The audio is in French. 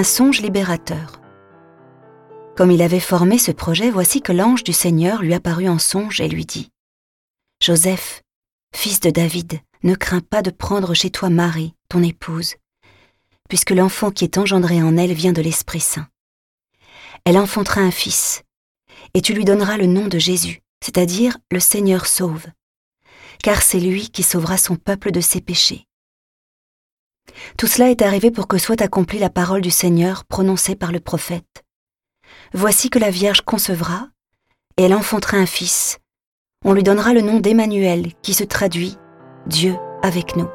un songe libérateur. Comme il avait formé ce projet, voici que l'ange du Seigneur lui apparut en songe et lui dit Joseph, fils de David, ne crains pas de prendre chez toi Marie, ton épouse, puisque l'enfant qui est engendré en elle vient de l'Esprit Saint. Elle enfantera un fils, et tu lui donneras le nom de Jésus, c'est-à-dire le Seigneur sauve, car c'est lui qui sauvera son peuple de ses péchés. Tout cela est arrivé pour que soit accomplie la parole du Seigneur prononcée par le prophète. Voici que la Vierge concevra, et elle enfantera un fils. On lui donnera le nom d'Emmanuel, qui se traduit Dieu avec nous.